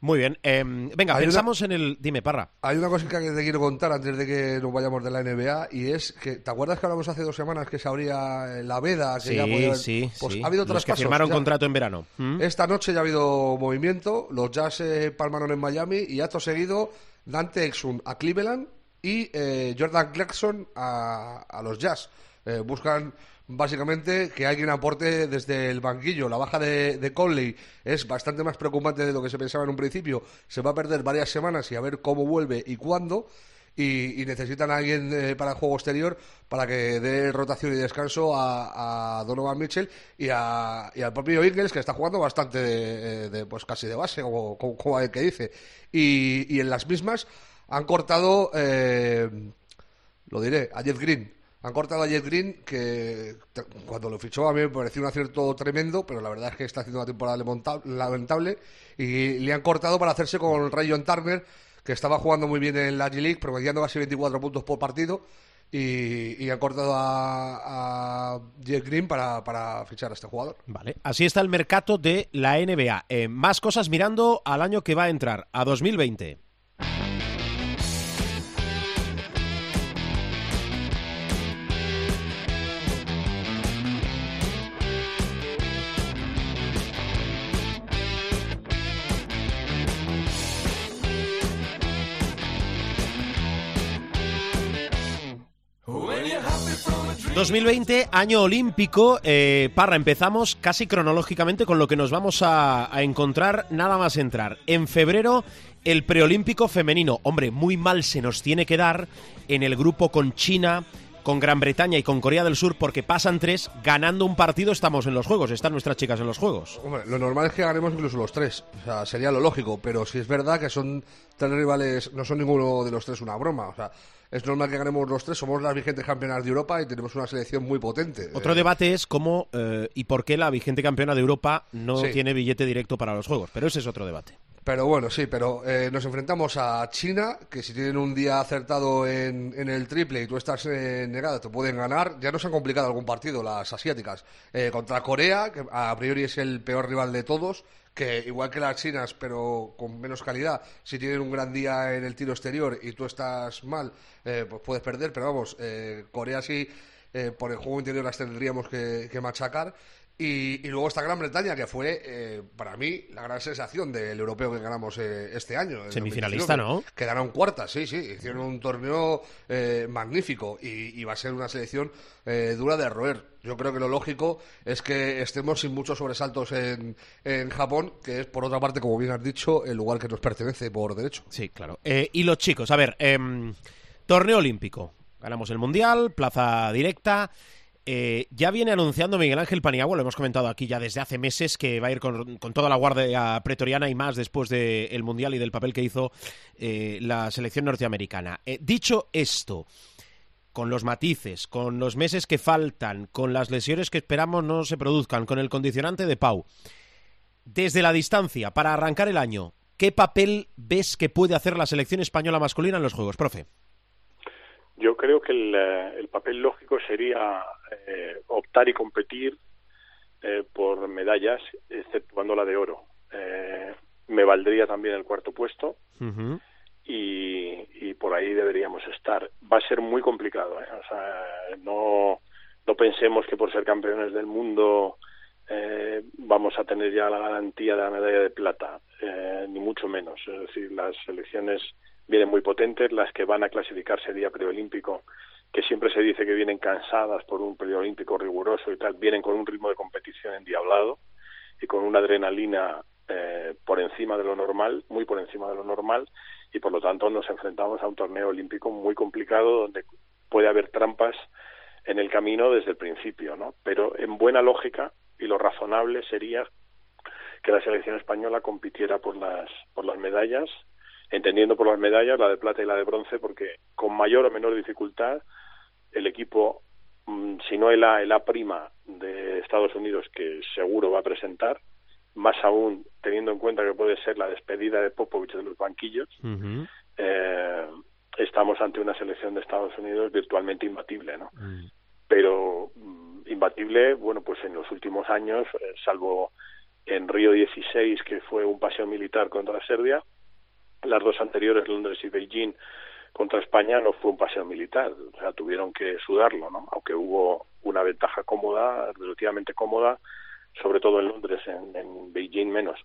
Muy bien. Em, venga, Hay una- pensamos en el. Dime, Parra. Hay una cosita que te quiero contar antes de que nos vayamos de la NBA y es que, ¿te acuerdas que hablamos hace dos semanas que se abría eh, la veda? Que Sí, ya podía- sí, Pues sí. ha habido Los que firmaron ya. contrato en verano. ¿Mm? Esta noche ya ha habido movimiento, los Jazz eh, palmaron en Miami y acto seguido Dante Exum a Cleveland y eh, Jordan Clarkson a, a los Jazz. Eh, buscan básicamente que alguien aporte desde el banquillo. La baja de, Conley es bastante más preocupante de lo que se pensaba en un principio. Se va a perder varias semanas y a ver cómo vuelve y cuándo. Y, necesitan a alguien eh, para el juego exterior para que dé rotación y descanso a, Donovan Mitchell y, a, y al propio Ingles que está jugando bastante de, de, pues casi de base como, como, como el que dice y, y en las mismas han cortado eh, lo diré a Jeff Green han cortado a Jeff Green que cuando lo fichó a mí me pareció un acierto tremendo pero la verdad es que está haciendo una temporada lamentable y le han cortado para hacerse con Rayon Turner que estaba jugando muy bien en la G-League, promediando casi 24 puntos por partido, y, han cortado a, a Jeff Green para, para fichar a este jugador. Vale, así está el mercado de la NBA. Eh, más cosas mirando al año que va a entrar, a 2020. ...2020, año olímpico. Eh, Parra, empezamos casi cronológicamente con lo que nos vamos a, a encontrar nada más entrar. En febrero, el preolímpico femenino. Hombre, muy mal se nos tiene que dar en el grupo con China, con Gran Bretaña y con Corea del Sur, porque pasan tres, ganando un partido estamos en los Juegos, están nuestras chicas en los Juegos. Hombre, lo normal es que ganemos incluso los tres, o sea, sería lo lógico, pero si es verdad que son tres rivales, no son ninguno de los tres una broma, o sea, es normal que ganemos los tres, somos las vigentes campeonas de Europa y tenemos una selección muy potente. Otro Eh, debate es cómo eh, y por qué la vigente campeona de Europa no Sí. tiene billete directo para los Juegos, pero ese es otro debate. Pero bueno, sí, pero eh, nos enfrentamos a China, que si tienen un día acertado en, en el triple y tú estás eh, negada, te pueden ganar. Ya nos han complicado algún partido las asiáticas. Eh, contra Corea, que a priori es el peor rival de todos, que igual que las chinas, pero con menos calidad, si tienen un gran día en el tiro exterior y tú estás mal, eh, pues puedes perder. Pero vamos, eh, Corea sí, eh, por el juego interior las tendríamos que, que machacar. Y, luego está Gran Bretaña, que fue eh, para mí la gran sensación del europeo que ganamos eh, este año. Semifinalista, ¿no? Quedaron cuartas, sí, sí. Hicieron un torneo eh, magnífico y, va a ser una selección dura de roer. Yo creo que lo lógico es que estemos sin muchos sobresaltos en, en Japón, que es, por otra parte, como bien has dicho, el lugar que nos pertenece por derecho. Sí, claro. y los chicos, a ver, em, torneo olímpico. Ganamos el Mundial, plaza directa. Eh, ya viene anunciando Miguel Ángel Paniagua, lo hemos comentado aquí ya desde hace meses, que va a ir con, toda la guardia pretoriana y más después del Mundial y del papel que hizo eh, la selección norteamericana. Eh, dicho esto, con los matices, con los meses que faltan, con las lesiones que esperamos no se produzcan, con el condicionante de Pau, desde la distancia, para arrancar el año, ¿qué papel ves que puede hacer la selección española masculina en los Juegos, profe? Yo creo que el, papel lógico sería eh, optar y competir eh, por medallas, exceptuando la de oro. Eh, me valdría también el cuarto puesto y, por ahí deberíamos estar. Va a ser muy complicado, o sea, no, no pensemos que por ser campeones del mundo vamos a tener ya la garantía de la medalla de plata, ni mucho menos. Es decir, las selecciones vienen muy potentes, las que van a clasificarse día preolímpico, que siempre se dice que vienen cansadas por un preolímpico riguroso y tal, vienen con un ritmo de competición endiablado y con una adrenalina eh, por encima de lo normal, muy por encima de lo normal, y por lo tanto nos enfrentamos a un torneo olímpico muy complicado donde puede haber trampas en el camino desde el principio, ¿no? Pero en buena lógica y lo razonable sería que la selección española compitiera por las por las medallas entendiendo por las medallas, la de plata y la de bronce, porque con mayor o menor dificultad el equipo, mm, si no el A, el A prima de Estados Unidos, que seguro va a presentar, más aún teniendo en cuenta que puede ser la despedida de Popovich de los banquillos, eh, estamos ante una selección de Estados Unidos virtualmente imbatible, ¿no? Mm. Pero mm, imbatible, bueno, pues en los últimos años, eh, salvo en Río 16, que fue un paseo militar contra Serbia, las dos anteriores, Londres y Beijing, contra España no fue un paseo militar, o sea, tuvieron que sudarlo, ¿no? Aunque hubo una ventaja cómoda, relativamente cómoda, sobre todo en Londres, en, Beijing menos.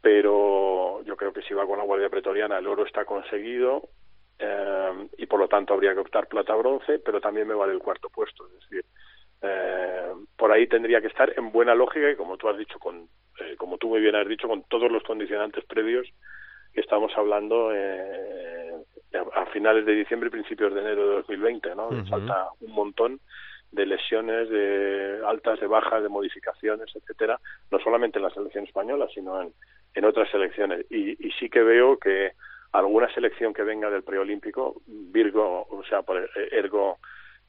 Pero yo creo que si va con la Guardia Pretoriana, el oro está conseguido eh, y por lo tanto habría que optar plata-bronce, pero también me vale el cuarto puesto. Es decir, eh, por ahí tendría que estar en buena lógica y como tú has dicho, con, eh, como tú muy bien has dicho, con todos los condicionantes previos que estamos hablando eh, a finales de diciembre y principios de enero de 2020, ¿no? Falta un montón de lesiones, de altas, de bajas, de modificaciones, etcétera, no solamente en la selección española, sino en, en otras selecciones. Y, y sí que veo que alguna selección que venga del preolímpico, Virgo, o sea, por ergo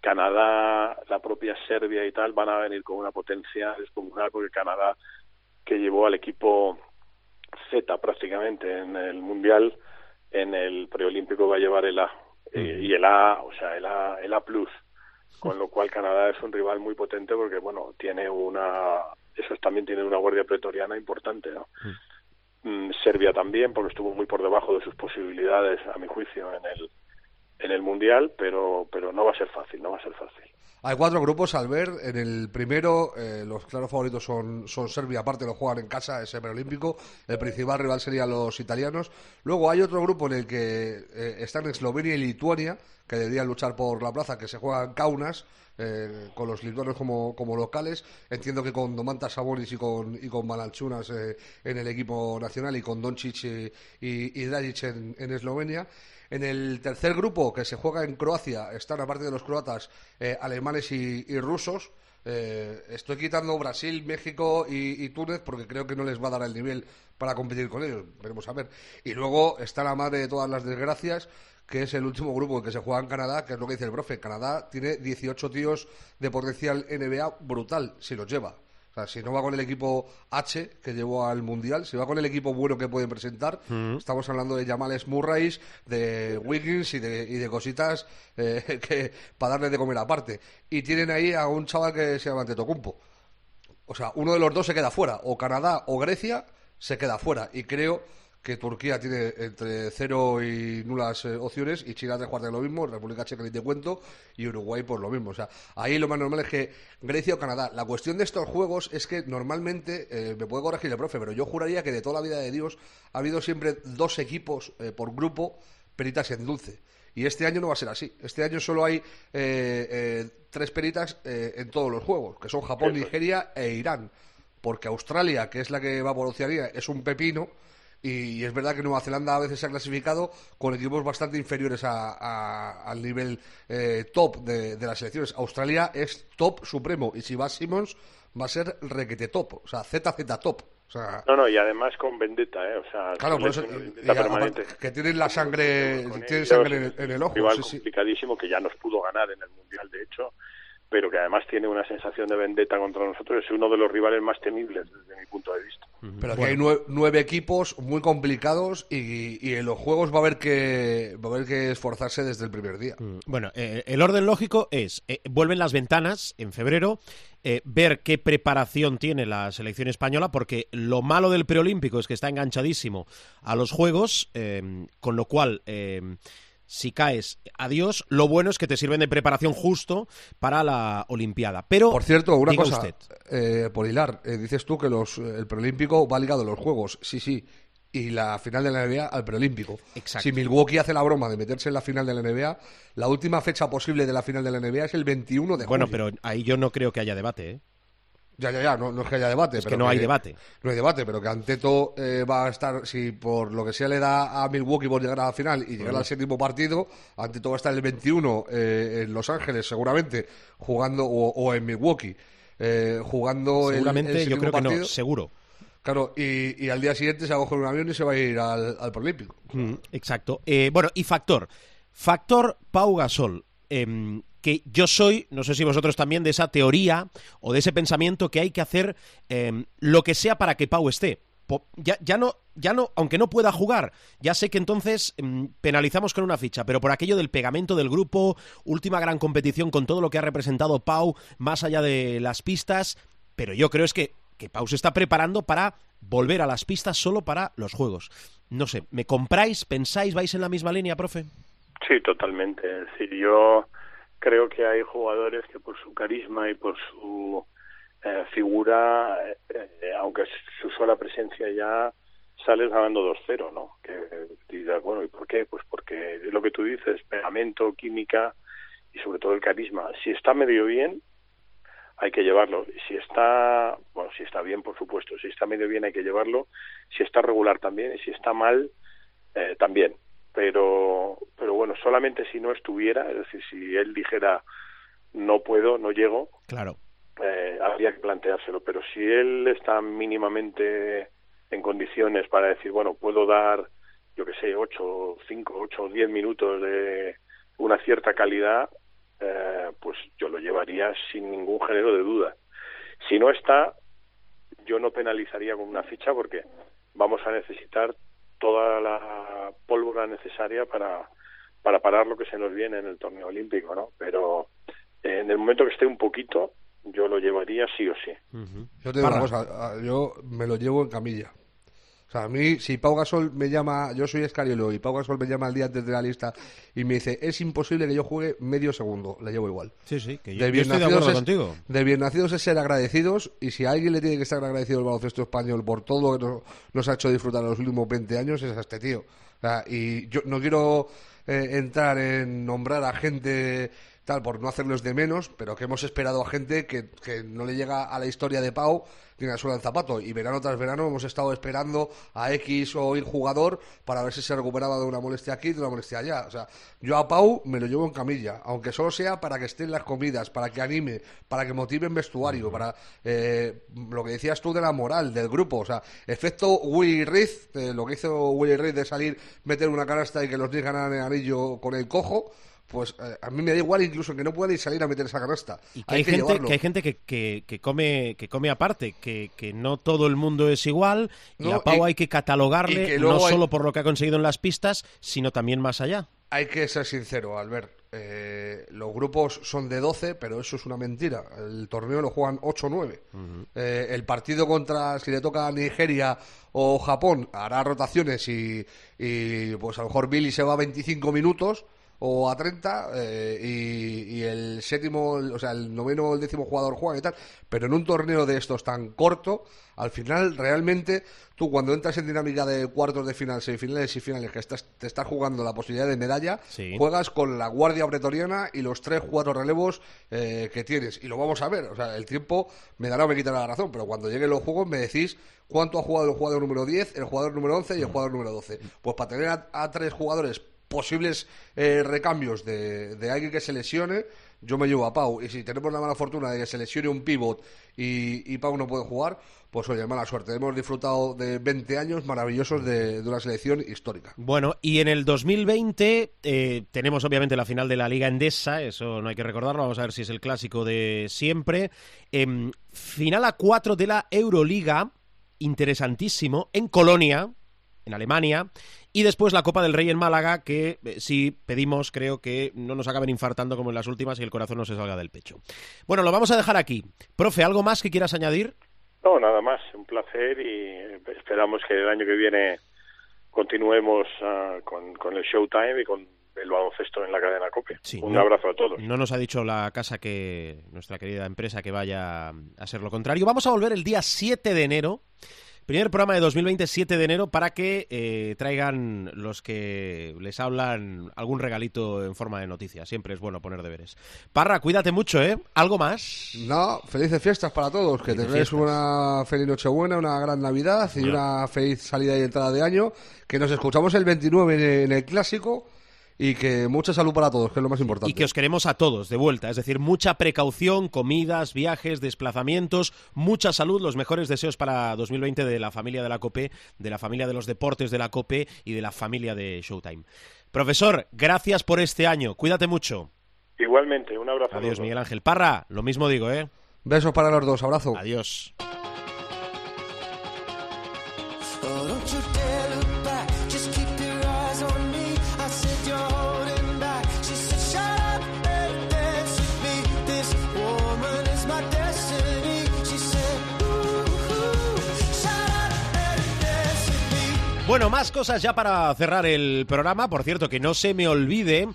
Canadá, la propia Serbia y tal, van a venir con una potencia descomunal, porque Canadá, que llevó al equipo Z prácticamente en el Mundial, en el preolímpico va a llevar el A. Eh, y el A, o sea, el A, el A plus. Con lo cual Canadá es un rival muy potente porque, bueno, tiene una. Esos también tienen una guardia pretoriana importante, ¿no? Mm, Serbia también, porque estuvo muy por debajo de sus posibilidades, a mi juicio, en el, en el Mundial, pero, pero no va a ser fácil, no va a ser fácil. Hay cuatro grupos al ver. En el primero, eh, los claros favoritos son, son Serbia, aparte lo juegan en casa, ese preolímpico. El principal rival serían los italianos. Luego hay otro grupo en el que eh, están Eslovenia y Lituania, que deberían luchar por la plaza, que se juegan Kaunas. Eh, con los lituanos como, como, locales. Entiendo que con Domantas Sabonis y con, y con Malanchunas en el equipo nacional y con Doncic y, y, Dragic en, en Eslovenia. En el tercer grupo, que se juega en Croacia, están, aparte de los croatas, eh, alemanes y, rusos. Eh, estoy quitando Brasil, México y, Túnez porque creo que no les va a dar el nivel para competir con ellos. Veremos a ver. Y luego está la madre de todas las desgracias, que es el último grupo que se juega en Canadá, que es lo que dice el profe. Canadá tiene 18 tíos de potencial NBA brutal, si los lleva. O sea, si no va con el equipo H que llevó al Mundial, si va con el equipo bueno que pueden presentar, mm. estamos hablando de Jamales Murrays, de Wiggins y de, y de cositas eh, que para darle de comer aparte. Y tienen ahí a un chaval que se llama Antetokounmpo. O sea, uno de los dos se queda fuera, o Canadá o Grecia se queda fuera. Y creo que Turquía tiene entre cero y nulas eh, opciones y China tres cuartos de lo mismo, República Checa ni te cuento y Uruguay por lo mismo. O sea, ahí lo más normal es que Grecia o Canadá. La cuestión de estos juegos es que normalmente, eh, me puede corregir el profe, pero yo juraría que de toda la vida de Dios ha habido siempre dos equipos eh, por grupo peritas en dulce. Y este año no va a ser así. Este año solo hay tres peritas en todos los juegos, que son Japón, Nigeria e Irán. Porque Australia, que es la que va por Oceanía, es un pepino y, es verdad que Nueva Zelanda a veces se ha clasificado con equipos bastante inferiores al nivel eh, top de, las selecciones. Australia es top supremo y si va Simmons va a ser requete top, o sea, ZZ top. no, no, y además con vendetta, ¿eh? O sea, claro, por eso, que tienen la sangre, tienen sangre en, el ojo. Complicadísimo que ya nos pudo ganar en el Mundial, de hecho, pero que además tiene una sensación de vendetta contra nosotros, es uno de los rivales más temibles desde mi punto de vista. Pero aquí hay nueve, equipos muy complicados y, en los juegos va a haber que va a haber que esforzarse desde el primer día. Mm, bueno, eh, el orden lógico es eh, vuelven las ventanas en febrero. Eh, ver qué preparación tiene la selección española, porque lo malo del preolímpico es que está enganchadísimo a los juegos, con lo cual si caes, adiós. Lo bueno es que te sirven de preparación justo para la Olimpiada. Pero, por cierto, una cosa, eh, por hilar, eh, dices tú que los, el preolímpico va ligado a los juegos. Sí, sí. Y la final de la NBA al preolímpico. Exacto. Si Milwaukee hace la broma de meterse en la final de la NBA, la última fecha posible de la final de la NBA es el 21 de julio. Bueno, pero ahí yo no creo que haya debate, ¿eh? Ya, ya, ya, no, es que haya debate. Es que no hay debate. No hay debate, pero que Anteto eh, va a estar, si por lo que sea le da a Milwaukee por llegar a la final y llegar al séptimo partido, Anteto va a estar el 21 eh, en Los Ángeles, seguramente, jugando, o, en Milwaukee, eh, jugando seguramente, el, yo creo que no, seguro. Claro, y, al día siguiente se va a coger un avión y se va a ir al, al Prolímpico. Mm, exacto. bueno, y factor. Factor Pau Gasol. Que yo soy, no sé si vosotros también, de esa teoría o de ese pensamiento que hay que hacer em, lo que sea para que Pau esté. Ya, ya, no, ya no, aunque no pueda jugar, ya sé que entonces em, penalizamos con una ficha, pero por aquello del pegamento del grupo, última gran competición con todo lo que ha representado Pau, más allá de las pistas, pero yo creo es que, que Pau se está preparando para volver a las pistas solo para los juegos. No sé, ¿me compráis, pensáis, vais en la misma línea, profe? Sí, totalmente. Es decir, yo creo que hay jugadores que por su carisma y por su eh, figura, eh, eh, aunque su sola presencia ya sales ganando 2-0, ¿no? Que digas, bueno, ¿y por qué? Pues porque es lo que tú dices, pegamento, química y sobre todo el carisma. Si está medio bien, hay que llevarlo. Si está, bueno, si está bien, por supuesto, si está medio bien hay que llevarlo. Si está regular también y si está mal, eh, también pero pero bueno solamente si no estuviera es decir si él dijera no puedo no llego claro. eh, habría que planteárselo. Pero si él está mínimamente en condiciones para decir bueno puedo dar yo que sé ocho cinco ocho diez minutos de una cierta calidad eh, pues yo lo llevaría sin ningún género de duda. Si no está yo no penalizaría con una ficha porque vamos a necesitar toda la pólvora necesaria para, para parar lo que se nos viene en el torneo olímpico, ¿no? Pero en el momento que esté un poquito, yo lo llevaría sí o sí. Yo te digo una cosa, yo me lo llevo en camilla. O sea, a mí, si Pau Gasol me llama, yo soy escariolo y Pau Gasol me llama el día antes de la lista y me dice, es imposible que yo juegue medio segundo, le llevo igual. Sí, sí, que yo, estoy de acuerdo contigo. De bien nacidos es ser agradecidos y si a alguien le tiene que estar agradecido el baloncesto español por todo lo que nos, ha hecho disfrutar en los últimos 20 años es a este tío. O sea, y yo no quiero eh, entrar en nombrar a gente tal por no hacerlos de menos, pero que hemos esperado a gente que, que no le llega a la historia de Pau tiene suela el zapato. Y verano tras verano hemos estado esperando a X o Y jugador para ver si se recuperaba de una molestia aquí y de una molestia allá. O sea, yo a Pau me lo llevo en camilla, aunque solo sea para que esté en las comidas, para que anime, para que motive en vestuario, para eh, lo que decías tú de la moral del grupo. O sea, efecto Willy Reed, eh, lo que hizo Willy Reed de salir, meter una canasta y que los 10 ganaran el anillo con el cojo pues eh, a mí me da igual incluso que no pueda salir a meter esa canasta. Y que hay, gente, que hay gente que, que, come que come aparte, que, que no todo el mundo es igual y a Pau hay que catalogarle no solo por lo que ha conseguido en las pistas, sino también más allá. Hay que ser sincero, Albert. Eh, los grupos son de 12, pero eso es una mentira. El torneo lo juegan 8-9. Eh, el partido contra, si le toca a Nigeria o Japón, hará rotaciones y, y pues a lo mejor Billy se va a 25 minutos o a 30 eh, y, y, el séptimo, o sea, el noveno o el décimo jugador juega y tal, pero en un torneo de estos tan corto, al final realmente tú cuando entras en dinámica de cuartos de final, semifinales y finales, que estás, te estás jugando la posibilidad de medalla, juegas con la guardia pretoriana y los tres, cuatro relevos eh, que tienes. Y lo vamos a ver, o sea, el tiempo me dará o me quitará la razón, pero cuando lleguen los juegos me decís cuánto ha jugado el jugador número 10, el jugador número 11 y el jugador número 12. Pues para tener a tres jugadores posibles eh, recambios de, de, alguien que se lesione, yo me llevo a Pau. Y si tenemos la mala fortuna de que se lesione un pivot y, y Pau no puede jugar, pues oye, mala suerte. Hemos disfrutado de 20 años maravillosos de, una selección histórica. Bueno, y en el 2020 eh, tenemos obviamente la final de la Liga Endesa, eso no hay que recordarlo, vamos a ver si es el clásico de siempre. Eh, final a 4 de la Euroliga, interesantísimo, en Colonia, en Alemania. Y después la Copa del Rey en Málaga, que eh, sí pedimos, creo que no nos acaben infartando como en las últimas y el corazón no se salga del pecho. Bueno, lo vamos a dejar aquí. Profe, ¿algo más que quieras añadir? No, nada más. Un placer y esperamos que el año que viene continuemos uh, con, con el Showtime y con el baloncesto en la cadena COPE. Sí, un no, abrazo a todos. No nos ha dicho la casa que nuestra querida empresa que vaya a ser lo contrario. Vamos a volver el día 7 de enero Primer programa de 2027 de enero para que eh, traigan los que les hablan algún regalito en forma de noticias. Siempre es bueno poner deberes. Parra, cuídate mucho, ¿eh? ¿Algo más? No, felices fiestas para todos. Que tengáis una feliz Nochebuena, una gran Navidad y una feliz salida y entrada de año. Que nos escuchamos el 29 en el Clásico y que mucha salud para todos, que es lo más importante. Y que os queremos a todos de vuelta, es decir, mucha precaución, comidas, viajes, desplazamientos, mucha salud, los mejores deseos para 2020 de la familia de la COPE, de la familia de los deportes de la COPE y de la familia de Showtime. Profesor, gracias por este año, cuídate mucho. Igualmente, un abrazo. Adiós, Miguel Ángel. Parra, lo mismo digo, ¿eh? Besos para los dos, abrazo. Adiós. Bueno, más cosas ya para cerrar el programa. Por cierto, que no se me olvide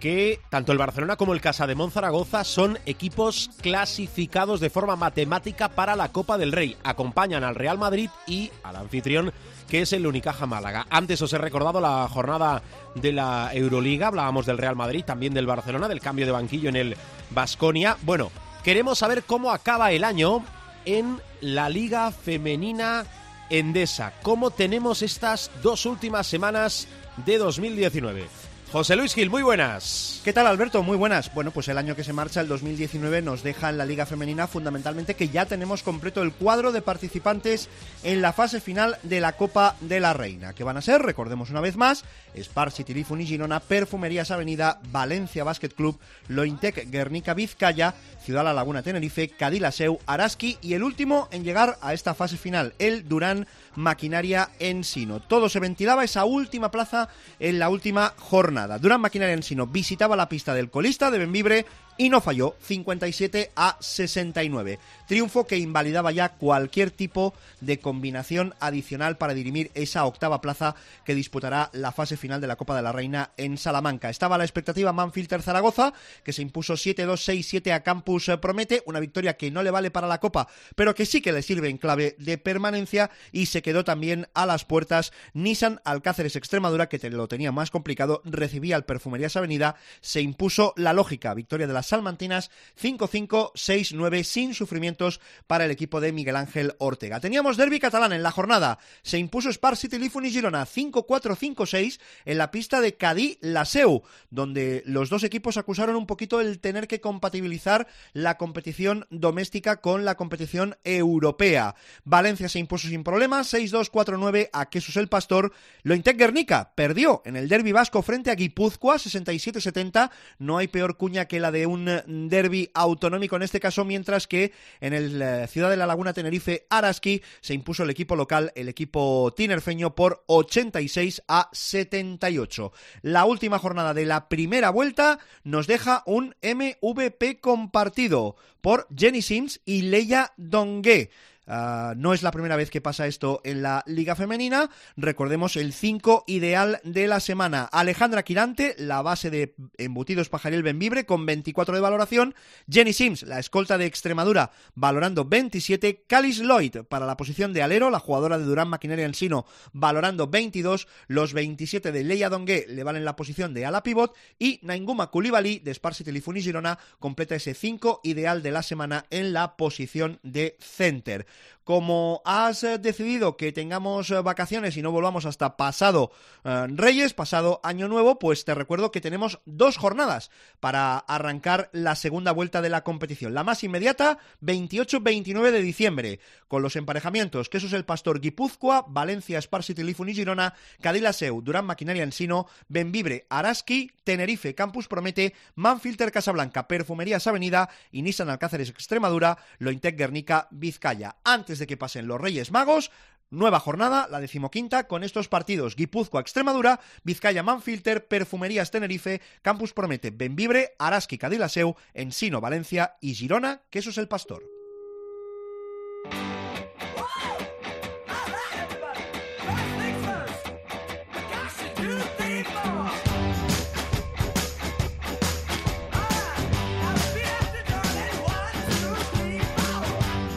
que tanto el Barcelona como el Casa de Zaragoza son equipos clasificados de forma matemática para la Copa del Rey. Acompañan al Real Madrid y al anfitrión que es el Unicaja Málaga. Antes os he recordado la jornada de la Euroliga, hablábamos del Real Madrid, también del Barcelona, del cambio de banquillo en el Basconia. Bueno, queremos saber cómo acaba el año en la Liga Femenina Endesa. ¿Cómo tenemos estas dos últimas semanas de 2019? José Luis Gil, muy buenas. ¿Qué tal, Alberto? Muy buenas. Bueno, pues el año que se marcha, el 2019, nos deja en la Liga Femenina fundamentalmente que ya tenemos completo el cuadro de participantes en la fase final de la Copa de la Reina, que van a ser, recordemos una vez más, Spar City y Girona, Perfumerías Avenida, Valencia Basket Club, Lointec Guernica Vizcaya, Ciudad La Laguna Tenerife, Cadilaseu, Araski y el último en llegar a esta fase final, el Durán Maquinaria Ensino. Todo se ventilaba esa última plaza en la última jornada. Durán Maquinaria Ensino visitaba la pista del colista de Benvibre y no falló 57 a 69. Triunfo que invalidaba ya cualquier tipo de combinación adicional para dirimir esa octava plaza que disputará la fase final de la Copa de la Reina en Salamanca. Estaba la expectativa Manfilter Zaragoza, que se impuso 7-2-6-7 a Campus Promete, una victoria que no le vale para la Copa, pero que sí que le sirve en clave de permanencia y se quedó también a las puertas Nissan Alcáceres Extremadura, que lo tenía más complicado, recibía al Perfumerías Avenida, se impuso la lógica, victoria de las salmantinas 5-5-6-9 sin sufrimientos para el equipo de Miguel Ángel Ortega. Teníamos derby catalán en la jornada. Se impuso Spar City Lifun y Girona 5-4-5-6 en la pista de Cadí Laseu, donde los dos equipos acusaron un poquito el tener que compatibilizar la competición doméstica con la competición europea. Valencia se impuso sin problemas 6-2-4-9 a Quesos el Pastor. Lointec Guernica perdió en el derby vasco frente Leia Guipúzcoa 67-70. No hay peor cuña que la de un derby autonómico en este caso, mientras que en el eh, Ciudad de la Laguna Tenerife Araski se impuso el equipo local, el equipo tinerfeño, por 86 a 78. La última jornada de la primera vuelta nos deja un MVP compartido por Jenny Sims y Leia Dongue. Uh, no es la primera vez que pasa esto en la Liga Femenina. Recordemos el 5 ideal de la semana. Alejandra Quirante, la base de embutidos Pajaril Benvibre, con 24 de valoración. Jenny Sims, la escolta de Extremadura, valorando 27. Calis Lloyd, para la posición de alero, la jugadora de Durán Maquinaria Ensino, valorando 22. Los 27 de Leia Dongue le valen la posición de ala pivot. Y Nainguma Koulibaly, de Sparsi Telefoni Girona, completa ese 5 ideal de la semana en la posición de center. Como has eh, decidido que tengamos eh, vacaciones y no volvamos hasta pasado eh, Reyes, pasado Año Nuevo, pues te recuerdo que tenemos dos jornadas para arrancar la segunda vuelta de la competición. La más inmediata, 28-29 de diciembre, con los emparejamientos que eso es el Pastor Guipúzcoa, Valencia, Sparsi, Tilifun y Girona, Cadillaceu, Durán Maquinaria Ensino, Benvibre, Araski, Tenerife, Campus Promete, Manfilter Casablanca, Perfumerías Avenida y Nissan Alcáceres Extremadura, Lointec Guernica, Vizcaya. Antes de que pasen los Reyes Magos, Nueva jornada, la decimoquinta, con estos partidos: Guipúzcoa, Extremadura, Vizcaya, Manfilter, Perfumerías, Tenerife, Campus Promete, Benvibre, Araski, Cadilaseu, Ensino, Valencia y Girona, que eso es el Pastor.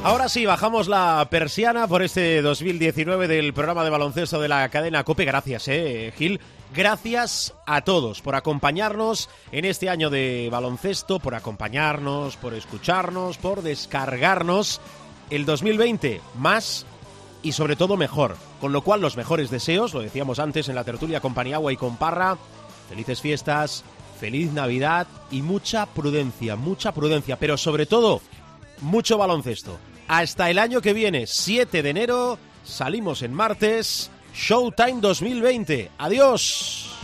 Ahora sí, bajamos la persiana por este 2019 del programa de baloncesto de la cadena COPE. Gracias, eh, Gil. Gracias a todos por acompañarnos en este año de baloncesto, por acompañarnos, por escucharnos, por descargarnos. El 2020 más y sobre todo mejor. Con lo cual los mejores deseos, lo decíamos antes en la tertulia con Paniagua y con Parra. Felices fiestas, feliz Navidad y mucha prudencia, mucha prudencia, pero sobre todo mucho baloncesto. Hasta el año que viene, 7 de enero, salimos en martes, Showtime 2020. Adiós.